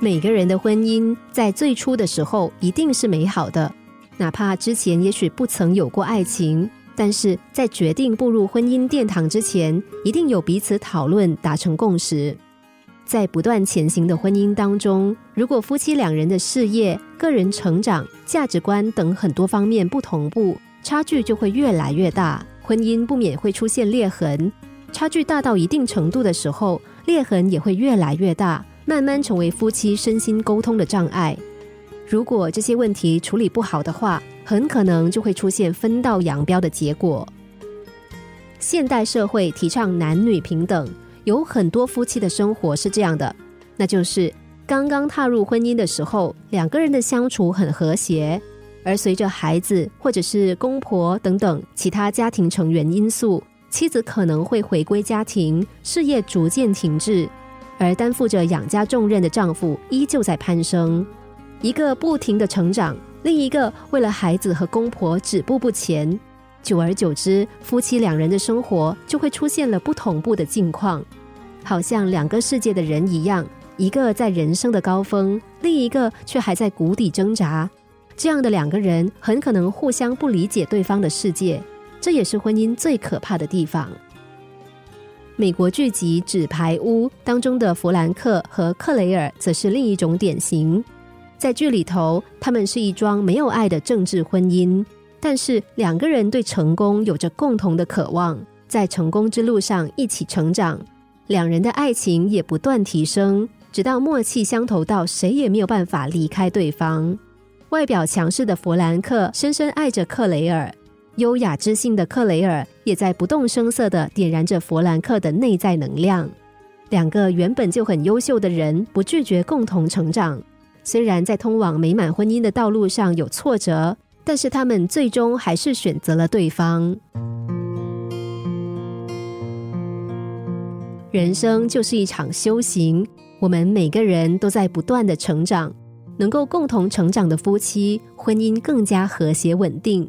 每个人的婚姻在最初的时候一定是美好的，哪怕之前也许不曾有过爱情，但是在决定步入婚姻殿堂之前，一定有彼此讨论，达成共识。在不断前行的婚姻当中，如果夫妻两人的事业、个人成长、价值观等很多方面不同步，差距就会越来越大，婚姻不免会出现裂痕。差距大到一定程度的时候，裂痕也会越来越大。慢慢成为夫妻身心沟通的障碍。如果这些问题处理不好的话，很可能就会出现分道扬镳的结果。现代社会提倡男女平等，有很多夫妻的生活是这样的，那就是刚刚踏入婚姻的时候，两个人的相处很和谐，而随着孩子或者是公婆等等其他家庭成员因素，妻子可能会回归家庭，事业逐渐停滞。而担负着养家重任的丈夫依旧在攀升，一个不停的成长，另一个为了孩子和公婆止步不前。久而久之，夫妻两人的生活就会出现了不同步的境况，好像两个世界的人一样，一个在人生的高峰，另一个却还在谷底挣扎。这样的两个人很可能互相不理解对方的世界，这也是婚姻最可怕的地方。美国剧集《纸牌屋》当中的弗兰克和克雷尔则是另一种典型。在剧里头，他们是一桩没有爱的政治婚姻，但是两个人对成功有着共同的渴望，在成功之路上一起成长。两人的爱情也不断提升，直到默契相投到谁也没有办法离开对方。外表强势的弗兰克深深爱着克雷尔。优雅知性的克雷尔也在不动声色的点燃着弗兰克的内在能量。两个原本就很优秀的人不拒绝共同成长，虽然在通往美满婚姻的道路上有挫折，但是他们最终还是选择了对方。人生就是一场修行，我们每个人都在不断的成长。能够共同成长的夫妻，婚姻更加和谐稳定。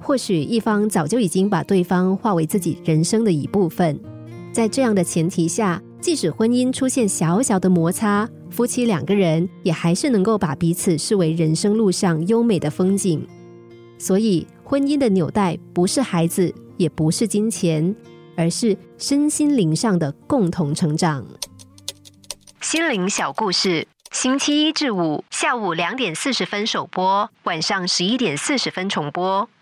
或许一方早就已经把对方化为自己人生的一部分，在这样的前提下，即使婚姻出现小小的摩擦，夫妻两个人也还是能够把彼此视为人生路上优美的风景。所以，婚姻的纽带不是孩子，也不是金钱，而是身心灵上的共同成长。心灵小故事，星期一至五下午两点四十分首播，晚上十一点四十分重播。